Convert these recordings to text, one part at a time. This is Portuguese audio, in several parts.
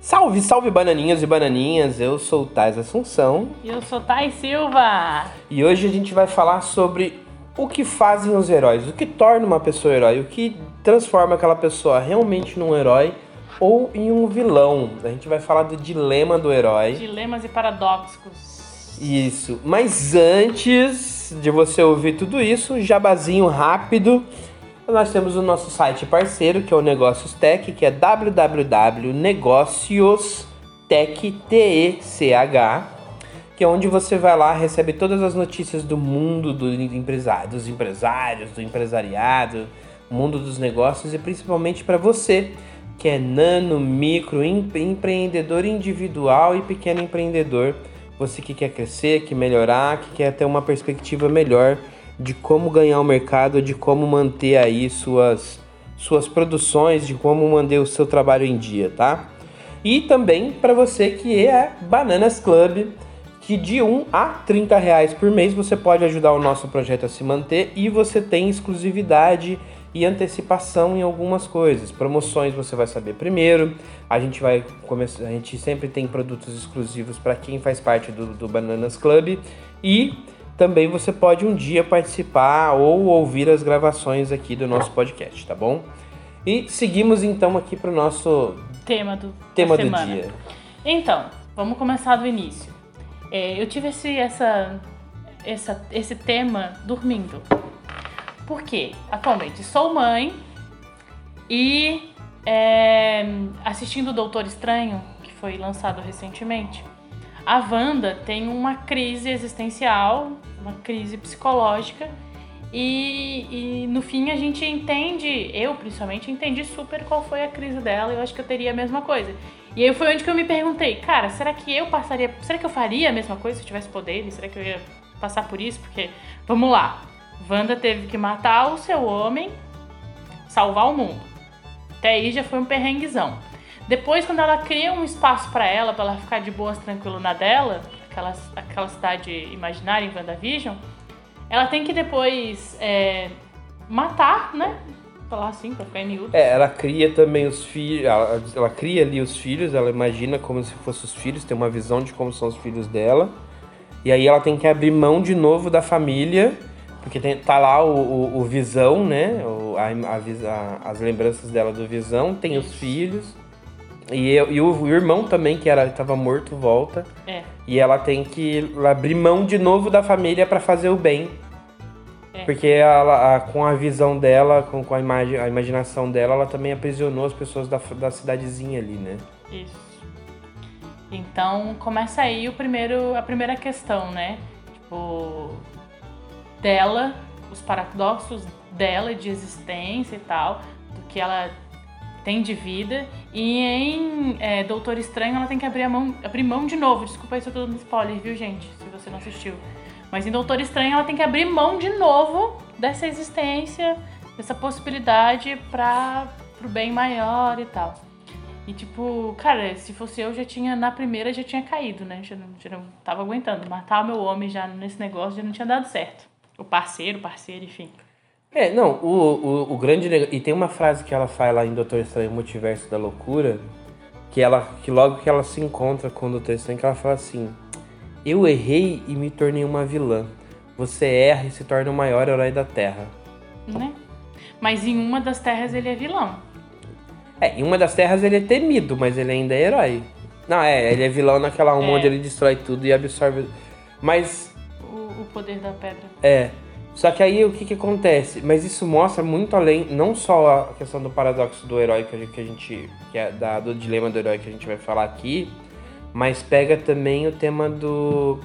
Salve, salve bananinhas e bananinhas, eu sou o Tais Assunção E eu sou Thay Silva. e hoje a gente vai falar sobre o que fazem os heróis, o que torna uma pessoa herói, o que transforma aquela pessoa realmente num herói ou em um vilão. A gente vai falar do dilema do herói. Dilemas e paradoxos. Isso. Mas antes de você ouvir tudo isso, jabazinho rápido. Nós temos o nosso site parceiro, que é o Negócios Tech, que é www.negóciostech, que é onde você vai lá, recebe todas as notícias do mundo do empresário, dos empresários, do empresariado, mundo dos negócios e principalmente para você, que é nano, micro, empre- empreendedor individual e pequeno empreendedor. Você que quer crescer, que melhorar, que quer ter uma perspectiva melhor de como ganhar o mercado, de como manter aí suas, suas produções, de como manter o seu trabalho em dia, tá? E também para você que é Bananas Club, que de 1 a 30 reais por mês você pode ajudar o nosso projeto a se manter e você tem exclusividade e antecipação em algumas coisas. Promoções você vai saber primeiro. A gente vai começar, a gente sempre tem produtos exclusivos para quem faz parte do, do Bananas Club e também você pode um dia participar ou ouvir as gravações aqui do nosso podcast, tá bom? E seguimos então aqui para o nosso Tema do tema do dia. Então, vamos começar do início. É, eu tive esse, essa, essa, esse tema dormindo. Por quê? Atualmente sou mãe e é, assistindo o Doutor Estranho, que foi lançado recentemente, a Wanda tem uma crise existencial, uma crise psicológica. E, e no fim a gente entende, eu principalmente entendi super qual foi a crise dela. Eu acho que eu teria a mesma coisa. E aí foi onde que eu me perguntei, cara, será que eu passaria, será que eu faria a mesma coisa se eu tivesse poderes? Será que eu ia passar por isso? Porque, vamos lá, Wanda teve que matar o seu homem, salvar o mundo. Até aí já foi um perrenguezão. Depois, quando ela cria um espaço pra ela, pra ela ficar de boas, tranquilo na dela, aquela, aquela cidade imaginária em WandaVision, ela tem que depois é, matar, né? Falar assim, pra ficar em miúdo. É, ela cria também os filhos, ela, ela cria ali os filhos, ela imagina como se fossem os filhos, tem uma visão de como são os filhos dela. E aí ela tem que abrir mão de novo da família, porque tem, tá lá o, o, o Visão, né? O, a, a as lembranças dela do Visão, tem os filhos. E, eu- e o, o irmão também, que era, tava morto, volta. É. E ela tem que abrir mão de novo da família pra fazer o bem. É. Porque ela, a- com a visão dela, com, com a, imagi a imaginação dela, ela também aprisionou as pessoas da, da cidadezinha ali, né? Isso. Então começa aí o primeiro, a primeira questão, né? Tipo, dela, os paradoxos dela de existência e tal, do que ela tem de vida. E em é, Doutor Estranho ela tem que abrir, mão, abrir mão de novo. Desculpa aí se eu tô dando spoiler, viu, gente? Se você não assistiu. Mas em Doutor Estranho ela tem que abrir mão de novo dessa existência, dessa possibilidade para pro bem maior e tal. E tipo, cara, se fosse eu, já tinha, na primeira já tinha caído, né? Já não, já não tava aguentando. Matar o meu homem já nesse negócio já não tinha dado certo. O parceiro, parceiro, enfim. É, não, o, o, o grande negócio. E tem uma frase que ela faz lá em Doutor Estranho Multiverso da Loucura, que ela que logo que ela se encontra com o Doutor Estranho, que ela fala assim: Eu errei e me tornei uma vilã. Você erra e se torna o maior herói da Terra. Né? Mas em uma das terras ele é vilão. É, em uma das terras ele é temido, mas ele ainda é herói. Não, é, ele é vilão naquela uma É. onde ele destrói tudo e absorve. Mas poder da pedra. É. Só que aí o que que acontece? Mas isso mostra muito além, não só a questão do paradoxo do herói que a gente, que, a gente- que é da, do dilema do herói que a gente vai falar aqui, mas pega também o tema do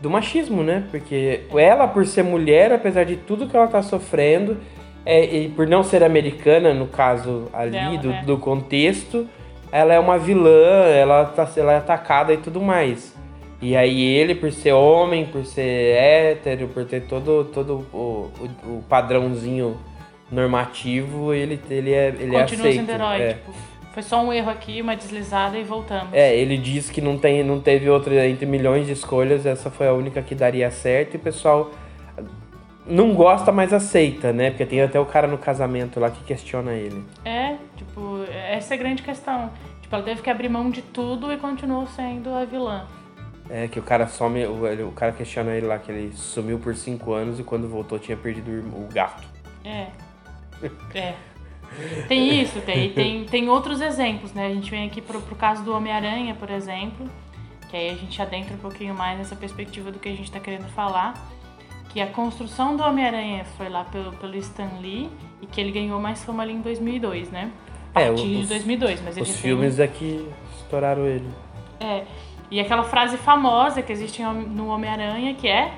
do machismo, né? Porque ela por ser mulher, apesar de tudo que ela tá sofrendo, é, e por não ser americana, no caso ali Dela, do, é. do contexto, ela é uma vilã, ela, tá, ela é atacada e tudo mais. E aí ele, por ser homem, por ser hétero, por ter todo, todo o, o, o padrãozinho normativo, ele, ele é, ele é Continua aceito. sendo herói. é. Tipo, foi só um erro aqui, uma deslizada e voltamos. É, ele diz que não, tem, não teve outra entre milhões de escolhas, essa foi a única que daria certo e o pessoal não gosta, mas aceita, né? Porque tem até o cara no casamento lá que questiona ele. É, tipo, essa é a grande questão. Tipo, ela teve que abrir mão de tudo e continuou sendo a vilã. É, que o cara some, o, o cara questiona ele lá que ele sumiu por cinco anos e quando voltou tinha perdido o gato. É. É. Tem isso, tem, tem, tem outros exemplos, né? A gente vem aqui pro, pro caso do Homem-Aranha, por exemplo, que aí a gente adentra um pouquinho mais nessa perspectiva do que a gente tá querendo falar. Que a construção do Homem-Aranha foi lá pelo, pelo Stan Lee e que ele ganhou mais fama ali em 2002, né? A É, partir de os- 2002, mas Os tem- filmes é que estouraram ele. É. E aquela frase famosa que existe no Homem-Aranha que é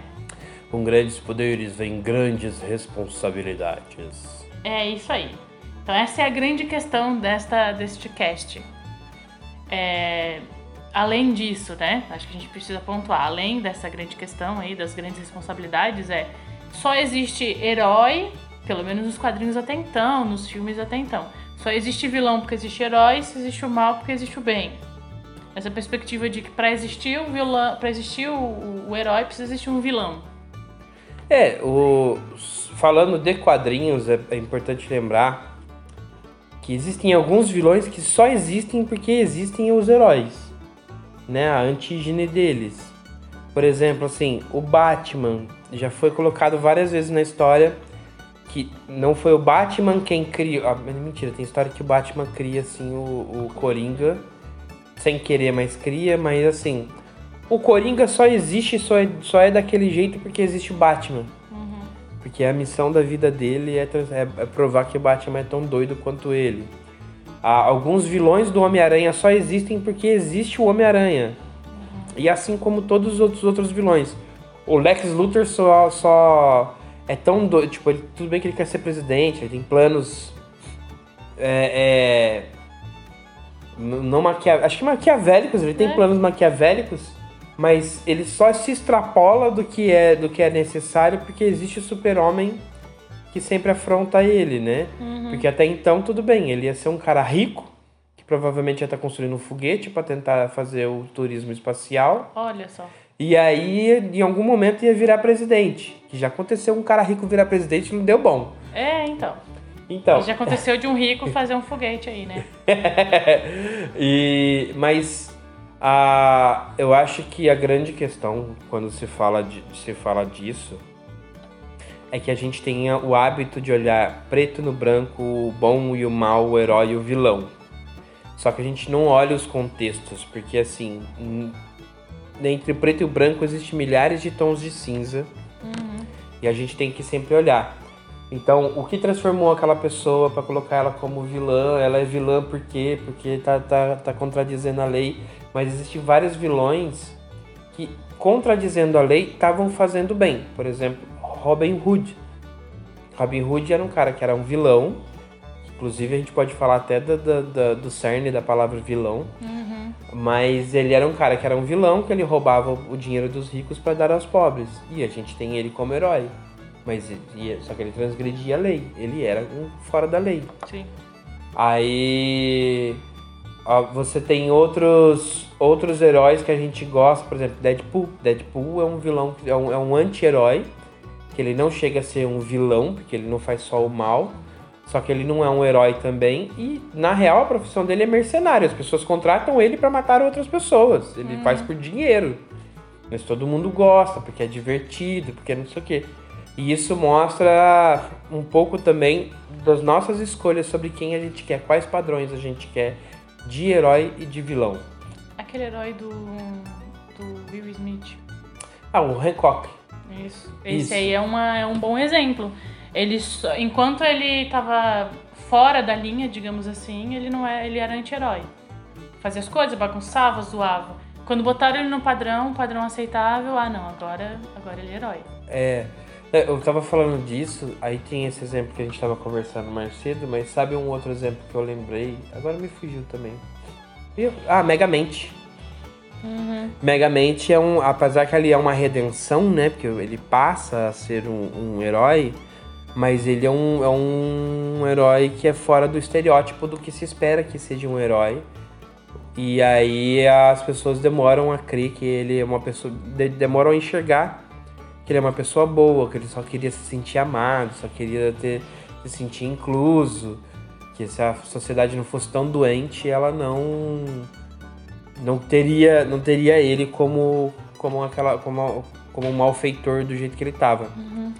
Com grandes poderes vem grandes responsabilidades. É isso aí. Então essa é a grande questão desta, deste cast. É, além disso, né? Acho que a gente precisa pontuar. Além dessa grande questão aí das grandes responsabilidades, é só existe herói, pelo menos nos quadrinhos até então, nos filmes até então. Só existe vilão porque existe herói, se existe o mal porque existe o bem. Essa perspectiva de que para existir o vilão, para existir o, o, herói precisa existir um vilão. É, o, falando de quadrinhos, é, é importante lembrar que existem alguns vilões que só existem porque existem os heróis, né? A antígene deles. Por exemplo, assim, o Batman já foi colocado várias vezes na história que não foi o Batman quem criou. Ah, mentira, tem história que o Batman cria assim o, o Coringa sem querer, mas cria, mas assim, o Coringa só existe, só é, só é daquele jeito porque existe o Batman. Porque a missão da vida dele é, é- é provar que o Batman é tão doido quanto ele. Ah, alguns vilões do Homem-Aranha só existem porque existe o Homem-Aranha. E assim como todos os outros, outros vilões. O Lex Luthor só, só é tão doido. Tipo, ele, tudo bem que ele quer ser presidente, ele tem planos. É. é não maquia, acho que maquiavélicos, ele tem É. planos maquiavélicos, mas ele só se extrapola do que é do que é necessário porque existe o super-homem que sempre afronta ele, né? Porque até então tudo bem, ele ia ser um cara rico, que provavelmente ia estar construindo um foguete para tentar fazer o turismo espacial, Olha só. e aí em algum momento ia virar presidente. Que já aconteceu um cara rico virar presidente e não deu bom. É, então. Então, Já aconteceu de um rico fazer um foguete aí, né? e, mas a, eu acho que a grande questão quando se fala, de, se fala disso é que a gente tenha o hábito de olhar preto no branco, o bom e o mal, o herói e o vilão. Só que a gente não olha os contextos, porque assim, entre o preto e o branco existem milhares de tons de cinza e a gente tem que sempre olhar. Então, o que transformou aquela pessoa para colocar ela como vilã? Ela é vilã por quê? Porque tá, tá, tá contradizendo a lei. Mas existem vários vilões que, contradizendo a lei, estavam fazendo bem. Por exemplo, Robin Hood. Robin Hood era um cara que era um vilão. Inclusive, a gente pode falar até da, da- da- do cerne da palavra vilão. Mas ele era um cara que era um vilão, que ele roubava o dinheiro dos ricos para dar aos pobres. E a gente tem ele como herói. Mas ele- só que ele transgredia a lei. Ele era um fora da lei. Sim. Aí você tem outros outros heróis que a gente gosta, por exemplo, Deadpool. Deadpool é um vilão, é um, é um anti-herói, que ele não chega a ser um vilão, porque ele não faz só o mal, só que ele não é um herói também. E na real a profissão dele é mercenário. As pessoas contratam ele para matar outras pessoas. Ele faz por dinheiro. Mas todo mundo gosta, porque é divertido, porque não sei o quê. E isso mostra um pouco também das nossas escolhas sobre quem a gente quer, quais padrões a gente quer de herói e de vilão. Aquele herói do, do Will Smith. Ah, o Hancock. Isso. Esse Isso. aí é, uma, é um bom exemplo. Ele, só- enquanto ele tava fora da linha, digamos assim, ele não é, ele era anti-herói. Fazia as coisas, bagunçava, zoava. Quando botaram ele no padrão, padrão aceitável, ah não, agora, agora ele é herói. É, é, eu tava falando disso, aí tem esse exemplo que a gente tava conversando mais cedo, mas sabe um outro exemplo que eu lembrei? Agora me fugiu também. Ah, Megamente. Megamente é um. Apesar que ali é uma redenção, né? Porque ele passa a ser um, um herói, mas ele é um, é um herói que é fora do estereótipo do que se espera que seja um herói. E aí as pessoas demoram a crer que ele é uma pessoa. de- demoram a enxergar que ele é uma pessoa boa, que ele só queria se sentir amado, só queria ter, se sentir incluso, que se a sociedade não fosse tão doente, ela não não teria não teria ele como como aquela como, como um malfeitor do jeito que ele tava. Uhum.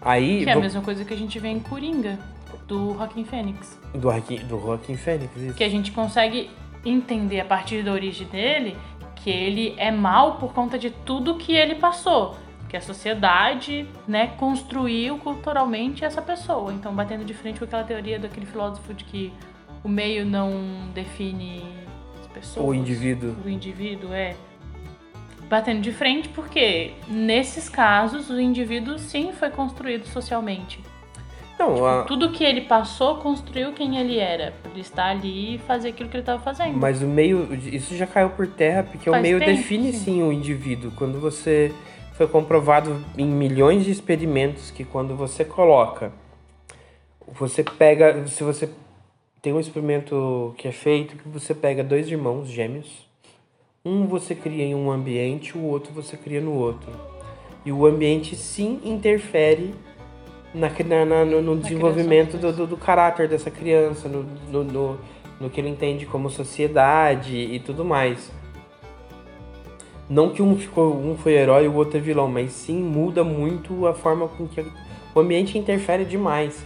Aí Que é a vou- mesma coisa que a gente vê em Coringa, do Joaquin Phoenix. do Joaquim, do Joaquim Fênix, isso. Que a gente consegue entender a partir da origem dele que ele é mal por conta de tudo que ele passou. Que a sociedade, né, construiu culturalmente essa pessoa. Então, batendo de frente com aquela teoria daquele filósofo de que o meio não define as pessoas. O indivíduo. O indivíduo, é. Batendo de frente porque, nesses casos, o indivíduo sim foi construído socialmente. Não, a- Tudo que ele passou construiu quem ele era. Ele estar ali e fazer aquilo que ele estava fazendo. Mas o meio, isso já caiu por terra, porque o Faz meio tempo, define sim. sim o indivíduo. Quando você foi comprovado em milhões de experimentos que quando você coloca, você pega, se você tem um experimento que é feito que você pega dois irmãos gêmeos, um você cria em um ambiente, o outro você cria no outro. E o ambiente sim interfere na, na- na- no, no desenvolvimento do, do, do caráter dessa criança, no, no, no, no que ele entende como sociedade e tudo mais. Não que um ficou um foi herói e o outro é vilão, mas sim muda muito a forma com que o ambiente interfere demais.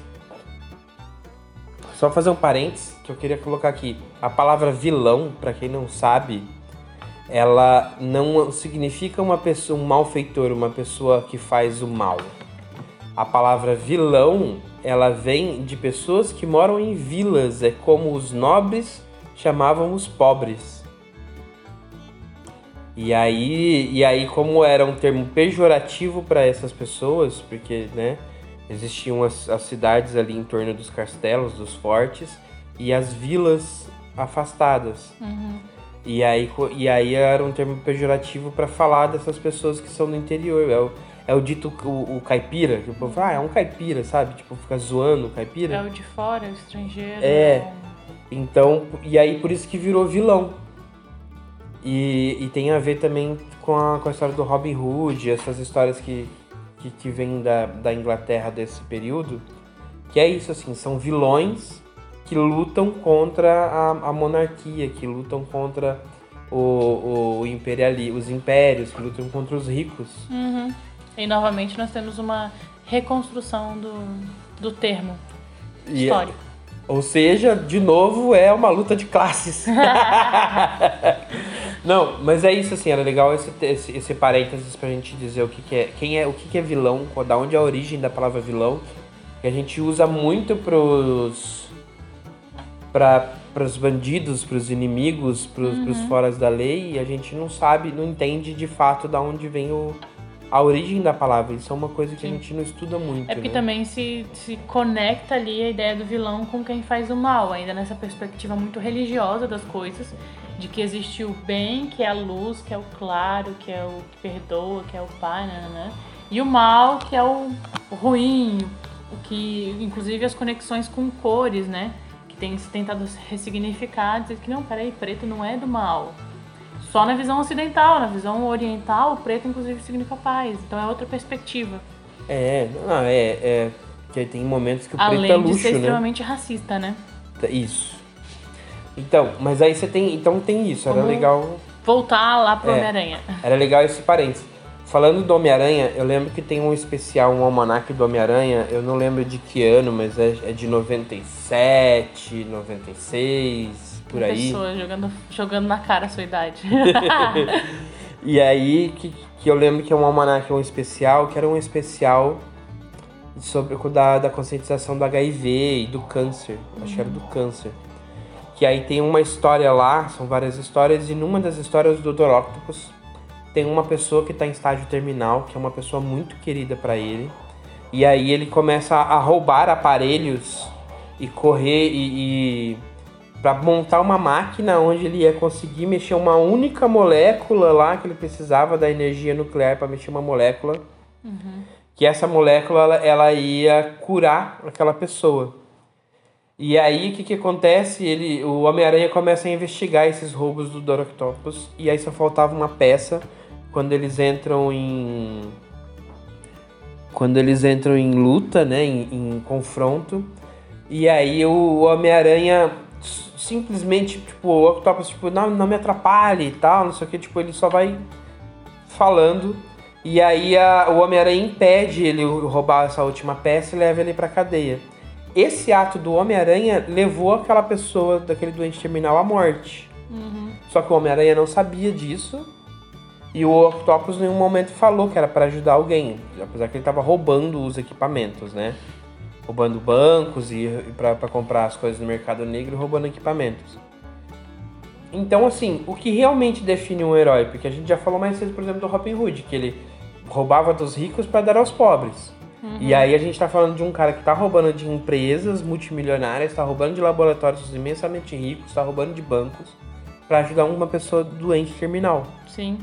Só fazer um parênteses que eu queria colocar aqui. A palavra vilão, para quem não sabe, ela não significa uma pessoa, um malfeitor, uma pessoa que faz o mal. A palavra vilão, ela vem de pessoas que moram em vilas, é como os nobres chamavam os pobres. E aí, e aí como era um termo pejorativo para essas pessoas, porque, né, existiam as, as cidades ali em torno dos castelos, dos fortes, e as vilas afastadas. Uhum. E aí, e aí era um termo pejorativo para falar dessas pessoas que são do interior. É o, é o dito o, o caipira, que o povo fala, ah, é um caipira, sabe? Tipo, fica zoando o caipira. É o de fora, é o estrangeiro. É. Então, e aí por isso que virou vilão. E, e tem a ver também com a, com a história do Robin Hood, essas histórias que, que, que vêm da, da Inglaterra desse período. Que é isso, assim, são vilões que lutam contra a, a monarquia, que lutam contra o, o imperiali, os impérios, que lutam contra os ricos. Uhum. E novamente nós temos uma reconstrução do, do termo E- histórico. Ou seja, de novo, é uma luta de classes. Não, mas é isso assim, era legal esse, esse, esse parênteses pra gente dizer o que, que é, quem é, o que, que é vilão, da onde é a origem da palavra vilão, que a gente usa muito pros para os bandidos, pros inimigos, pros, pros foras da lei, e a gente não sabe, não entende de fato da onde vem o, a origem da palavra. Isso é uma coisa que a Sim. gente não estuda muito. É porque né? também se, se conecta ali a ideia do vilão com quem faz o mal, ainda nessa perspectiva muito religiosa das coisas, de que existe o bem, que é a luz, que é o claro, que é o que perdoa, que é o pai, né, né, e o mal, que é o, o ruim, o que, inclusive as conexões com cores, né, que tem se tentado ressignificar, dizer que não, peraí, preto não é do mal. Só na visão ocidental, na visão oriental, o preto inclusive significa paz, então é outra perspectiva. É, não, é, é. Que tem momentos que o preto Além é de luxo, ser né? extremamente racista, né? Isso. Então, mas aí você tem. Então tem isso, era Vamos- legal. Voltar lá pro É. Homem-Aranha. Era legal esse parênteses. Falando do Homem-Aranha, eu lembro que tem um especial, um almanac do Homem-Aranha, eu não lembro de que ano, mas é, é de 97, 96, por Uma aí. Pessoa jogando, jogando na cara a sua idade. E aí que, que eu lembro que é um almanac, um especial, que era um especial sobre o da, da conscientização do HIV e do câncer. Acho que era do câncer. Que aí tem uma história lá, são várias histórias, e numa das histórias do Dr. Octopus tem uma pessoa que está em estágio terminal, que é uma pessoa muito querida para ele. E aí ele começa a roubar aparelhos e correr e, e para montar uma máquina onde ele ia conseguir mexer uma única molécula lá que ele precisava da energia nuclear para mexer uma molécula. Que essa molécula ela, ela ia curar aquela pessoa. E aí o que, que acontece? Ele, o Homem-Aranha começa a investigar esses roubos do Dr. Octopus e aí só faltava uma peça quando eles entram em quando eles entram em luta, né, em, em confronto, e aí o Homem-Aranha simplesmente, tipo, o Octopus, tipo, não, não me atrapalhe e tal, não sei o que, tipo, ele só vai falando, e aí a- o Homem-Aranha impede ele roubar essa última peça e leva ele pra cadeia. Esse ato do Homem-Aranha levou aquela pessoa, daquele doente terminal, à morte. Só que o Homem-Aranha não sabia disso. E o Octopus em nenhum momento falou que era para ajudar alguém. Apesar que ele tava roubando os equipamentos, né? Roubando bancos e, e para comprar as coisas no mercado negro roubando equipamentos. Então, assim, o que realmente define um herói? Porque a gente já falou mais cedo, por exemplo, do Robin Hood, que ele roubava dos ricos para dar aos pobres. E aí a gente tá falando de um cara que tá roubando de empresas multimilionárias, tá roubando de laboratórios imensamente ricos, tá roubando de bancos para ajudar uma pessoa doente terminal. Sim.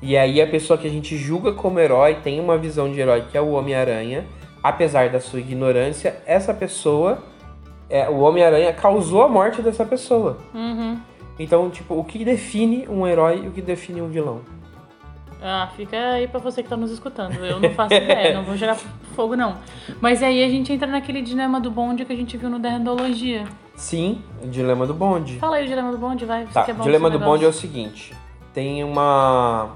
E aí a pessoa que a gente julga como herói tem uma visão de herói que é o Homem-Aranha, apesar da sua ignorância, essa pessoa, é, o Homem-Aranha causou a morte dessa pessoa. Uhum. Então, tipo, o que define um herói e o que define um vilão? Ah, fica aí pra você que tá nos escutando. Eu não faço ideia, não vou jogar fogo, não. Mas aí a gente entra naquele dilema do bonde que a gente viu no Derndologia. Sim, o dilema do bonde. Fala aí o dilema do bonde, vai. Tá, é bom o dilema do bonde é o negócio. seguinte: tem uma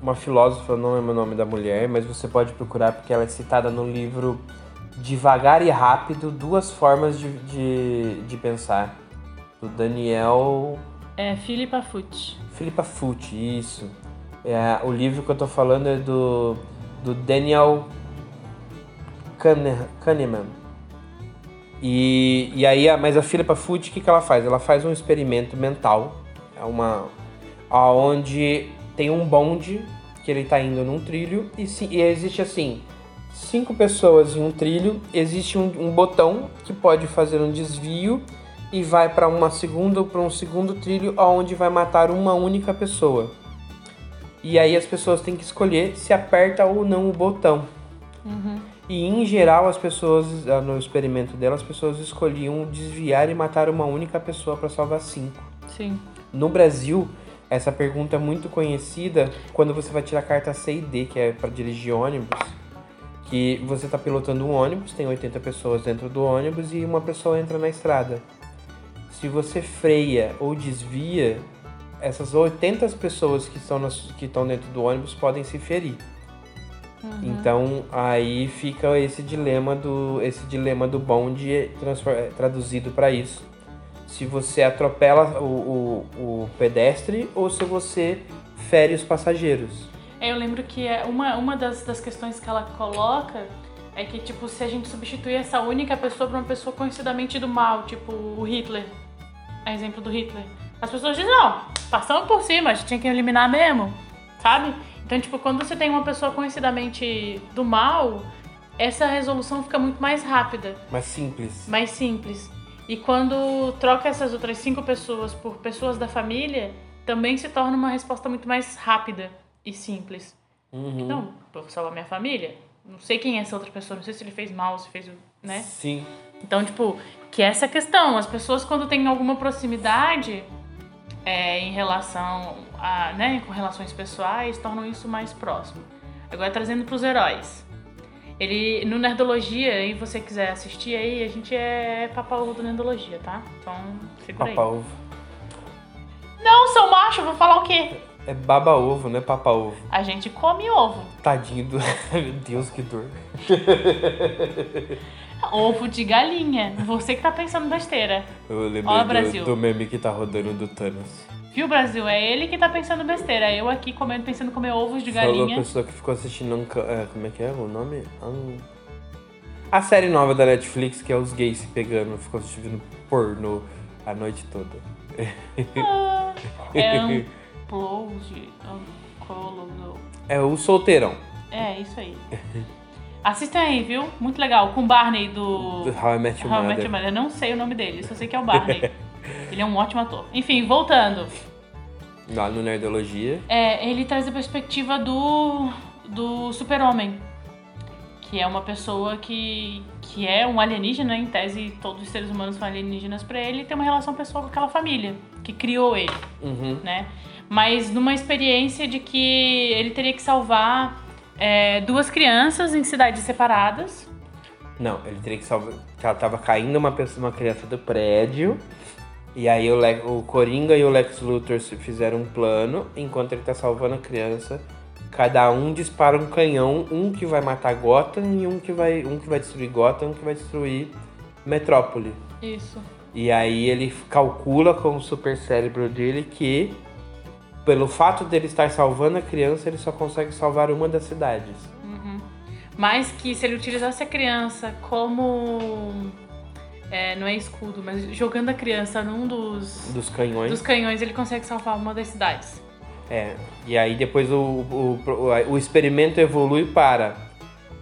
uma filósofa, não lembro o nome da mulher, mas você pode procurar porque ela é citada no livro Devagar e Rápido, Duas Formas de, de, de Pensar, do Daniel É Philippa Foot. Philippa Foot, isso. É, o livro que eu tô falando é do, do Daniel Kahne- Kahneman. E, e aí, mas a Philippa Foot, o que, que ela faz? Ela faz um experimento mental, é uma aonde tem um bonde que ele tá indo num trilho e, se- e existe assim cinco pessoas em um trilho, existe um, um botão que pode fazer um desvio e vai para uma segunda para um segundo trilho aonde vai matar uma única pessoa. E aí as pessoas têm que escolher se aperta ou não o botão. E em geral as pessoas ah, no experimento dela as pessoas escolhiam desviar e matar uma única pessoa para salvar cinco. Sim. No Brasil, essa pergunta é muito conhecida quando você vai tirar a carta C e D, que é para dirigir ônibus. Que você está pilotando um ônibus, tem 80 pessoas dentro do ônibus e uma pessoa entra na estrada. Se você freia ou desvia, essas 80 pessoas que estão, nas- que estão dentro do ônibus podem se ferir. Então aí fica esse dilema do esse dilema do transfor- é, traduzido para isso. Se você atropela o, o, o pedestre ou se você fere os passageiros. É, Eu lembro que é uma, uma das, das questões que ela coloca é que, tipo, se a gente substituir essa única pessoa por uma pessoa conhecidamente do mal, tipo o Hitler, a exemplo do Hitler, as pessoas dizem, não, passamos por cima, a gente tinha que eliminar mesmo, sabe? Então, tipo, quando você tem uma pessoa conhecidamente do mal, essa resolução fica muito mais rápida, Mas simples. mais simples. E quando troca essas outras cinco pessoas por pessoas da família, também se torna uma resposta muito mais rápida e simples. Uhum. Não, vou salvar minha família. Não sei quem é essa outra pessoa, não sei se ele fez mal, se fez, né? Sim. Então, tipo, que essa é a questão. As pessoas quando têm alguma proximidade é, em relação a, né, com relações pessoais, tornam isso mais próximo. Agora trazendo pros heróis. Ele, no Nerdologia, e você quiser assistir aí, a gente é papa-ovo do Nerdologia, tá? Então, segura Papa aí. ovo. Não, seu macho, vou falar o quê? É baba ovo, não é papa ovo. A gente come ovo. Tadinho do. Meu Deus, que dor. Ovo de galinha. Você que tá pensando besteira. Eu lembrei Ó, do- Brasil. do, meme que tá rodando do Thanos. Viu, Brasil? É ele que tá pensando besteira. Eu aqui comendo, pensando em comer ovos de Falou a galinha. pessoa que ficou assistindo um, ca- é, como é que é o nome? Um- A série nova da Netflix, que é os gays se pegando, ficou assistindo pornô a noite toda. É um close, close. É o solteirão É, isso aí. Assistam aí, viu? Muito legal. Com o Barney do... do How I Met Your How I Met Mother. Your Mother. Eu não sei o nome dele, só sei que é o Barney. ele é um ótimo ator. Enfim, voltando. Lá no Nerdologia. É, ele traz a perspectiva do, do super-homem. Que é uma pessoa que, que é um alienígena, em tese todos os seres humanos são alienígenas pra ele, e tem uma relação pessoal com aquela família que criou ele, Uhum. né? Mas numa experiência de que ele teria que salvar é, duas crianças em cidades separadas. Não, ele teria que salvar. Ela tava caindo uma pessoa, uma criança do prédio. E aí o, Le... o Coringa e o Lex Luthor fizeram um plano, enquanto ele tá salvando a criança. Cada um dispara um canhão, um que vai matar Gotham e um que vai, um que vai destruir Gotham, um que vai destruir Metrópole. Isso. E aí ele calcula com o super cérebro dele que pelo fato dele estar salvando a criança, ele só consegue salvar uma das cidades. Mas que se ele utilizasse a criança como. É, não é escudo, mas jogando a criança num dos, Dos canhões. dos canhões, ele consegue salvar uma das cidades. É. E aí depois o, o, o, o experimento evolui para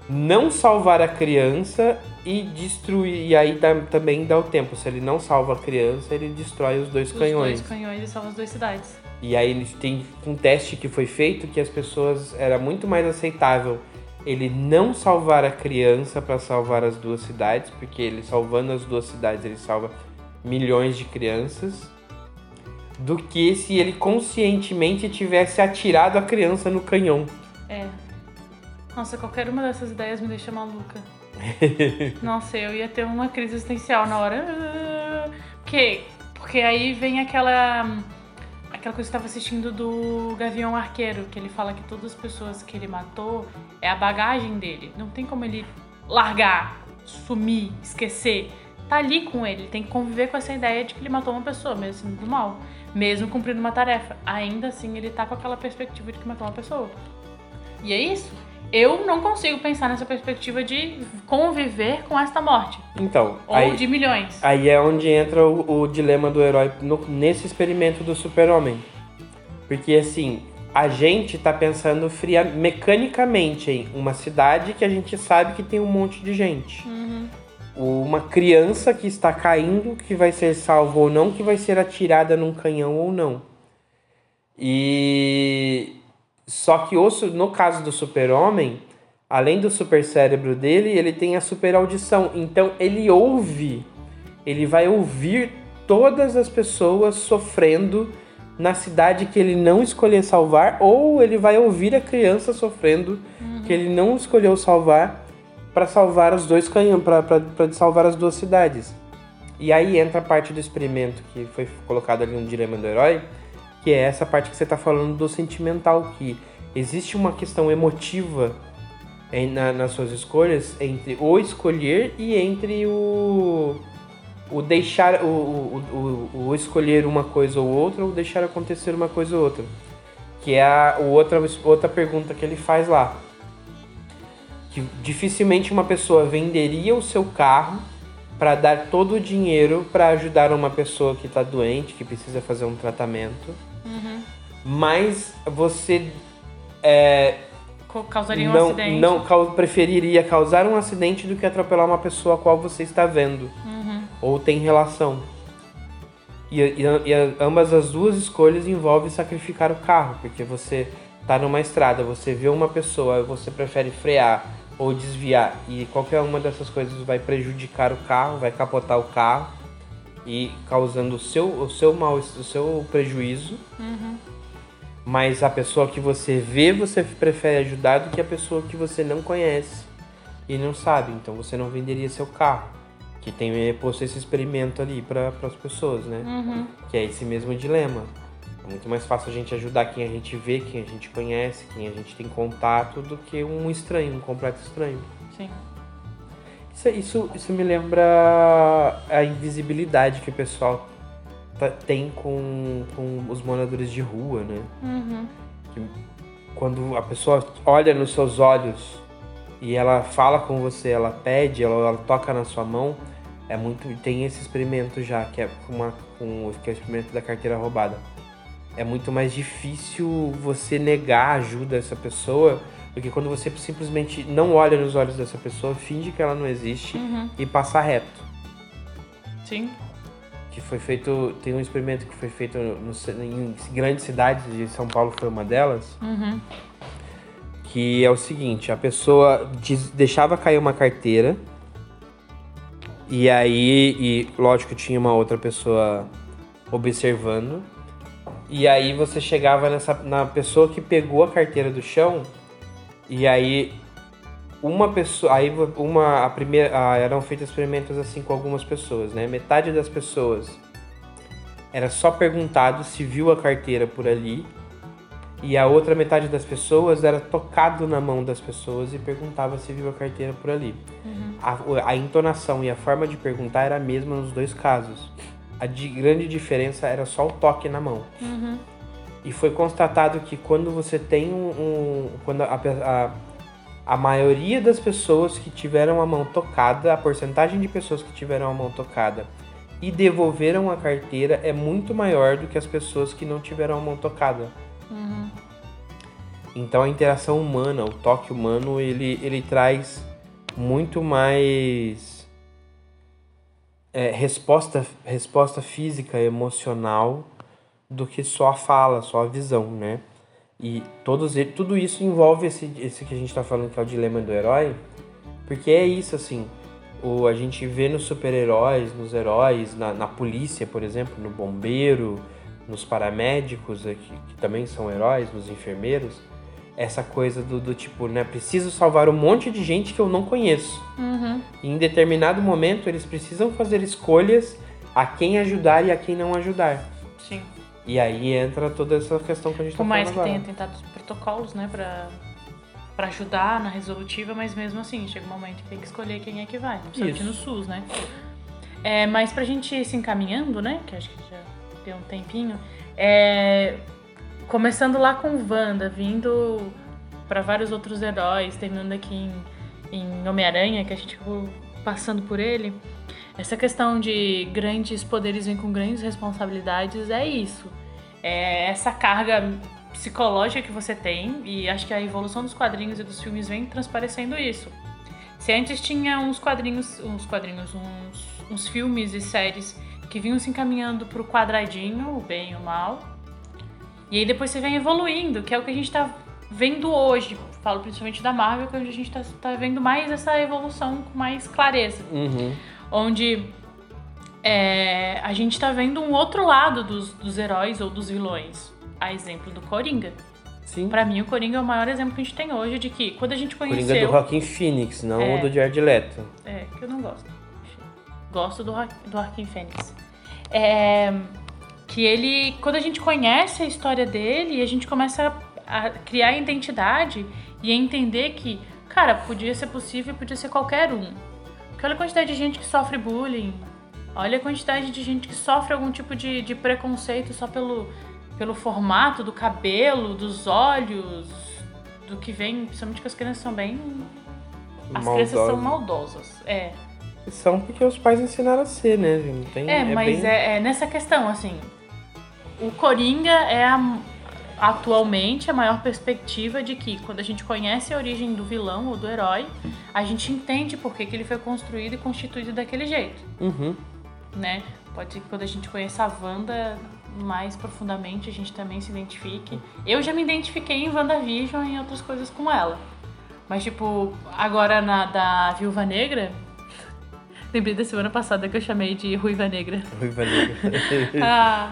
não salvar a criança e destruir. E aí dá- também dá o tempo. Se ele não salva a criança, ele destrói os dois Os canhões. dois canhões e salva as duas cidades. E aí tem um teste que foi feito que as pessoas era muito mais aceitável ele não salvar a criança para salvar as duas cidades, porque ele salvando as duas cidades ele salva milhões de crianças, do que se ele conscientemente tivesse atirado a criança no canhão. É. Nossa, qualquer uma dessas ideias me deixa maluca. Nossa, eu ia ter uma crise existencial na hora. Ah, Porque, porque aí vem aquela. Aquela coisa que eu estava assistindo do Gavião Arqueiro, que ele fala que todas as pessoas que ele matou é a bagagem dele. Não tem como ele largar, sumir, esquecer. Tá ali com ele, ele tem que conviver com essa ideia de que ele matou uma pessoa, mesmo sendo do mal. Mesmo cumprindo uma tarefa. Ainda assim, ele tá com aquela perspectiva de que matou uma pessoa. E é isso. Eu não consigo pensar nessa perspectiva de conviver com esta morte. Então, Ou aí, de milhões. aí é onde entra o, o dilema do herói no- nesse experimento do super-homem. Porque assim, a gente tá pensando fria, mecanicamente em uma cidade que a gente sabe que tem um monte de gente. Uma criança que está caindo, que vai ser salva ou não, que vai ser atirada num canhão ou não. E só que o su- no caso do super-homem, além do super cérebro dele, ele tem a super audição. Então ele ouve, ele vai ouvir todas as pessoas sofrendo na cidade que ele não escolher salvar, ou ele vai ouvir a criança sofrendo que ele não escolheu salvar para salvar os dois canhões, para salvar as duas cidades. E aí entra a parte do experimento que foi colocado ali no dilema do herói, que é essa parte que você está falando do sentimental, que existe uma questão emotiva em- na- nas suas escolhas entre o escolher e entre o o deixar o, o, o, o escolher uma coisa ou outra ou deixar acontecer uma coisa ou outra que é a outra outra pergunta que ele faz lá. Que dificilmente uma pessoa venderia o seu carro para dar todo o dinheiro para ajudar uma pessoa que está doente que precisa fazer um tratamento mas você é, Causaria um não, acidente. não preferiria causar um acidente do que atropelar uma pessoa a qual você está vendo Uhum. ou tem relação. E, e- e ambas as duas escolhas envolvem sacrificar o carro, porque você tá numa estrada, você vê uma pessoa, você prefere frear ou desviar, e qualquer uma dessas coisas vai prejudicar o carro, vai capotar o carro e causando o seu, o seu mal, o seu prejuízo. Mas a pessoa que você vê, você prefere ajudar do que a pessoa que você não conhece e não sabe. Então você não venderia seu carro. Que tem eh, posto esse experimento ali para as pessoas, né? Uhum. Que é esse mesmo dilema. É muito mais fácil a gente ajudar quem a gente vê, quem a gente conhece, quem a gente tem contato, do que um estranho, um completo estranho. Sim. Isso, isso, isso me lembra a invisibilidade que o pessoal tá- tem com, com os moradores de rua, né? Uhum. quando a pessoa olha nos seus olhos e ela fala com você, ela pede, ela, ela toca na sua mão, é muito tem esse experimento já que é uma com que é o experimento da carteira roubada. É muito mais difícil você negar a ajuda a essa pessoa do que quando você simplesmente não olha nos olhos dessa pessoa, finge que ela não existe Uhum. e passa reto. Sim. Que foi feito, tem um experimento que foi feito no, em grandes cidades, de São Paulo foi uma delas, Uhum. que é o seguinte, a pessoa deixava cair uma carteira e aí, e lógico tinha uma outra pessoa observando. E aí você chegava nessa na pessoa que pegou a carteira do chão E aí uma pessoa, aí uma a primeira, ah, eram feitos experimentos assim com algumas pessoas, né? Metade das pessoas era só perguntado se viu a carteira por ali e a outra metade das pessoas era tocado na mão das pessoas e perguntava se viu a carteira por ali. Uhum. A, a, entonação e a forma de perguntar era a mesma nos dois casos. A de, grande diferença era só o toque na mão. Uhum. E foi constatado que quando você tem um. um quando a, a, a maioria das pessoas que tiveram a mão tocada, a porcentagem de pessoas que tiveram a mão tocada e devolveram a carteira é muito maior do que as pessoas que não tiveram a mão tocada. Uhum. Então a interação humana, o toque humano, ele, ele traz muito mais é, resposta, resposta física, emocional do que só a fala, só a visão, né? E todos, tudo isso envolve esse, esse que a gente está falando que é o dilema do herói, porque é isso assim. O, a gente vê nos super-heróis, nos heróis, na, na polícia, por exemplo, no bombeiro, nos paramédicos, que, que também são heróis, nos enfermeiros, essa coisa do, do, tipo, né? Preciso salvar um monte de gente que eu não conheço. Uhum. E em determinado momento eles precisam fazer escolhas a quem ajudar e a quem não ajudar. E aí entra toda essa questão que a gente falando Por mais que tenha tentado protocolos, né, pra, pra ajudar na resolutiva, mas mesmo assim, chega um momento que tem que escolher quem é que vai. Principalmente no SUS, né? É, mas pra gente ir se encaminhando, né, que acho que já deu um tempinho, é, começando lá com Wanda, vindo para vários outros heróis, terminando aqui em, em Homem-Aranha, que a gente passando por ele. Essa questão de grandes poderes vêm com grandes responsabilidades é isso. É essa carga psicológica que você tem, e acho que a evolução dos quadrinhos e dos filmes vem transparecendo isso. Se antes tinha uns quadrinhos, uns quadrinhos, uns, uns filmes e séries que vinham se encaminhando pro quadradinho, o bem e o mal, e aí depois você vem evoluindo, que é o que a gente tá vendo hoje. Falo principalmente da Marvel, que é onde a gente tá, tá vendo mais essa evolução com mais clareza. Uhum onde é, a gente tá vendo um outro lado dos, dos heróis ou dos vilões. A exemplo do Coringa. Sim. Pra mim, o Coringa é o maior exemplo que a gente tem hoje de que quando a gente conheceu... Coringa do Rockin' Phoenix, não é, o do Jared Leto. É, que eu não gosto. Gosto do, do Rockin' Phoenix. É, que ele... Quando a gente conhece a história dele, a gente começa a, a criar identidade e entender que, cara, podia ser possível e podia ser qualquer um. Porque olha a quantidade de gente que sofre bullying. Olha a quantidade de gente que sofre algum tipo de, de preconceito só pelo, pelo formato do cabelo, dos olhos, do que vem. Principalmente que as crianças são bem. As Maldosa. crianças são maldosas. É. São porque os pais ensinaram a ser, né? Tem, é, é, mas bem... é, é nessa questão, assim. O Coringa é a atualmente a maior perspectiva de que quando a gente conhece a origem do vilão ou do herói, a gente entende por que, que ele foi construído e constituído daquele jeito. Uhum. Né? Pode ser que quando a gente conheça a Wanda mais profundamente, a gente também se identifique. Eu já me identifiquei em WandaVision e em outras coisas com ela. Mas, tipo, agora na da Viúva Negra, lembrei da semana passada que eu chamei de Ruiva Negra. Ruiva Negra. ah,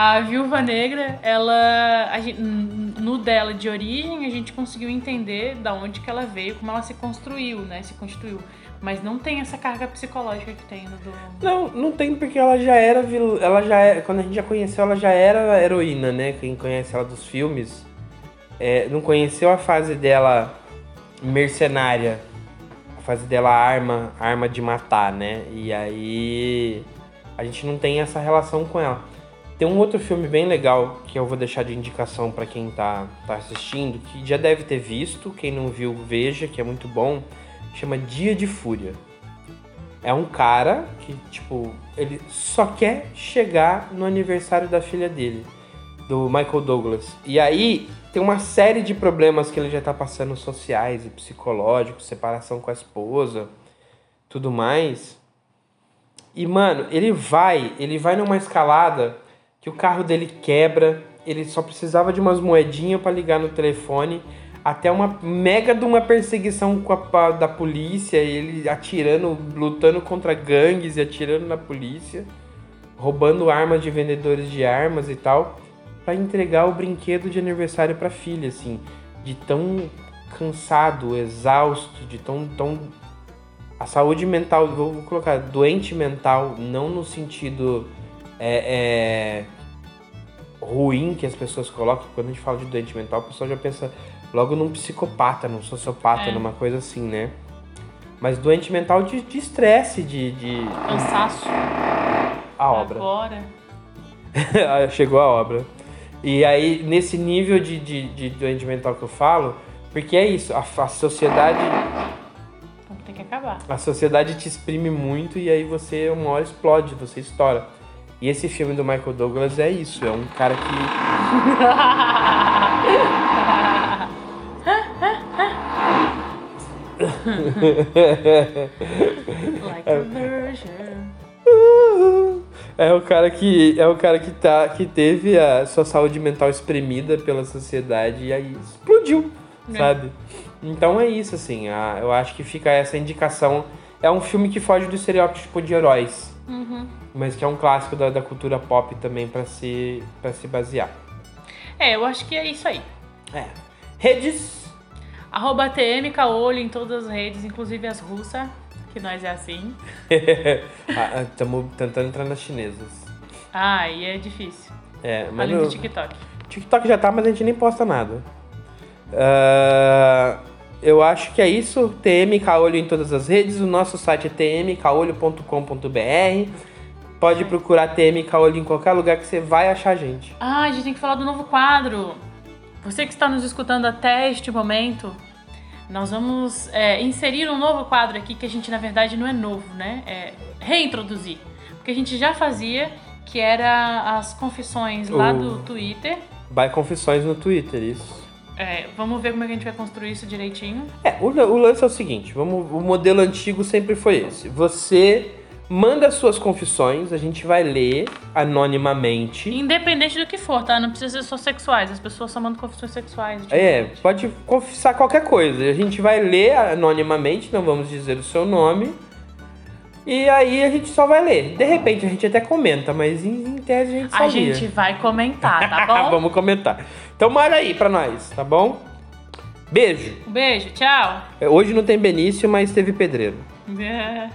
a Viúva Negra, ela gente, no dela de origem, a gente conseguiu entender da onde que ela veio, como ela se construiu, né? Se constituiu. Mas não tem essa carga psicológica que tem no do. Não, não tem porque ela já era ela já é, quando a gente já conheceu, ela já era heroína, né? Quem conhece ela dos filmes, é, não conheceu a fase dela mercenária, a fase dela arma, arma de matar, né? E aí a gente não tem essa relação com ela. Tem um outro filme bem legal que eu vou deixar de indicação para quem tá, tá assistindo, que já deve ter visto, quem não viu, veja, que é muito bom. Chama Dia de Fúria. É um cara que, tipo, ele só quer chegar no aniversário da filha dele, do Michael Douglas. E aí tem uma série de problemas que ele já tá passando sociais e psicológicos, separação com a esposa, tudo mais. E mano, ele vai, ele vai numa escalada que o carro dele quebra, ele só precisava de umas moedinhas para ligar no telefone, até uma mega de uma perseguição a, da polícia, ele atirando, lutando contra gangues e atirando na polícia, roubando armas de vendedores de armas e tal, para entregar o brinquedo de aniversário para filha, assim, de tão cansado, exausto, de tão, tão a saúde mental, vou, vou colocar doente mental, não no sentido é, é, ruim que as pessoas colocam. Quando a gente fala de doente mental, a pessoa já pensa logo num psicopata, num sociopata, É. numa coisa assim, né? Mas doente mental de de estresse, de, de, Cansaço. a obra. Agora. Chegou a obra. E aí, nesse nível de, de, de doente mental que eu falo, porque é isso, a, a sociedade Então tem que acabar. a sociedade te exprime muito e aí você uma hora explode, você estoura. E esse filme do Michael Douglas é isso, é um cara que like a virgin. é o cara que é o cara que tá que teve a sua saúde mental espremida pela sociedade e aí explodiu, É. sabe? Então é isso assim, a- eu acho que fica essa indicação. É um filme que foge do estereótipo de heróis, Uhum. mas que é um clássico da, da cultura pop também pra se para se basear. É, eu acho que é isso aí. É. Redes Arroba TM Caolho em todas as redes, inclusive as russas, que nós é assim. Estamos tentando entrar nas chinesas. Ah, e é difícil. É, mas Além no do TikTok. TikTok já tá, mas a gente nem posta nada. Ah, eu acho que é isso. TM Caolho em todas as redes. O nosso site é tmcaolho.com.br. Pode procurar TM Caolho em qualquer lugar que você vai achar a gente. Ah, a gente tem que falar do novo quadro. Você que está nos escutando até este momento, nós vamos é, inserir um novo quadro aqui que a gente, na verdade, não é novo, né? É reintroduzir. Porque a gente já fazia, que era as confissões lá O- do Twitter. Vai confissões no Twitter, isso. É, vamos ver como é que a gente vai construir isso direitinho. É, o, o lance é o seguinte, vamos, o modelo antigo sempre foi esse. Você manda suas confissões, a gente vai ler anonimamente. Independente do que for, tá? Não precisa ser só sexuais. As pessoas só mandam confissões sexuais. tipo, É, pode confessar qualquer coisa. A gente vai ler anonimamente, não vamos dizer o seu nome. E aí a gente só vai ler. De repente a gente até comenta, mas em, em tese a gente só A lia. gente vai comentar, tá bom? vamos comentar. Então manda aí pra nós, tá bom? Beijo. Um beijo, tchau. Hoje não tem Benício, mas teve pedreiro. É.